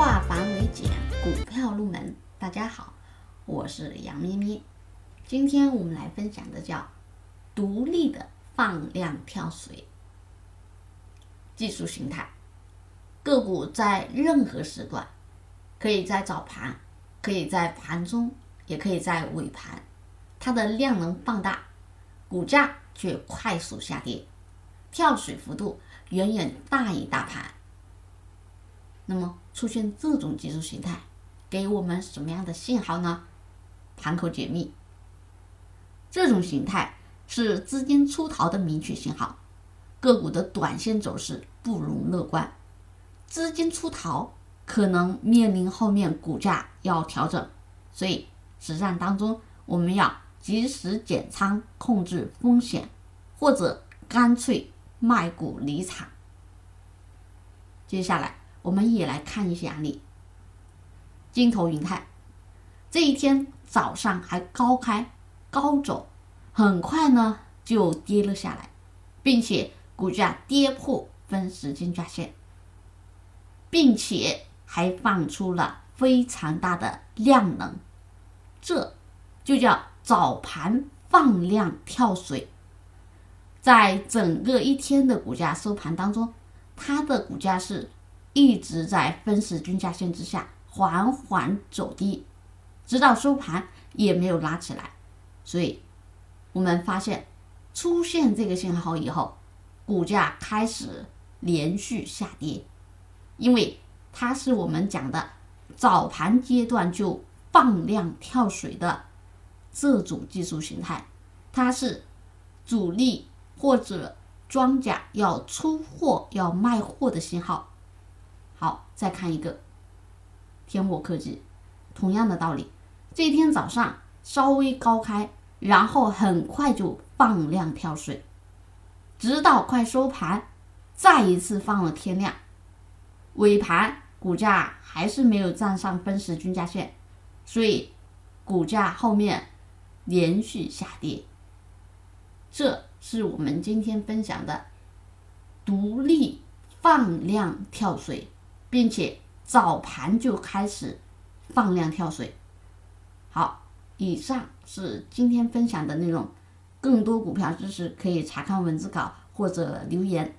化繁为简，股票入门。大家好，我是杨咩咩。今天我们来分享的叫独立的放量跳水技术形态。个股在任何时段，可以在早盘，可以在盘中，也可以在尾盘，它的量能放大，股价却快速下跌，跳水幅度远远大于大盘。那么出现这种技术形态，给我们什么样的信号呢？盘口解密。这种形态是资金出逃的明确信号，个股的短线走势不容乐观，资金出逃可能面临后面股价要调整，所以实战当中我们要及时减仓控制风险，或者干脆卖股离场。接下来。我们也来看一下案例。金投云泰这一天早上还高开高走，很快呢就跌了下来，并且股价跌破分时均价线，并且还放出了非常大的量能，这就叫早盘放量跳水。在整个一天的股价收盘当中，它的股价是。一直在分时均价线之下缓缓走低，直到收盘也没有拉起来，所以我们发现出现这个信号以后，股价开始连续下跌，因为它是我们讲的早盘阶段就放量跳水的这种技术形态，它是主力或者庄家要出货要卖货的信号。好，再看一个天火科技，同样的道理，这天早上稍微高开，然后很快就放量跳水，直到快收盘，再一次放了天量，尾盘股价还是没有站上分时均价线，所以股价后面连续下跌。这是我们今天分享的独立放量跳水。并且早盘就开始放量跳水。好，以上是今天分享的内容。更多股票知识可以查看文字稿或者留言。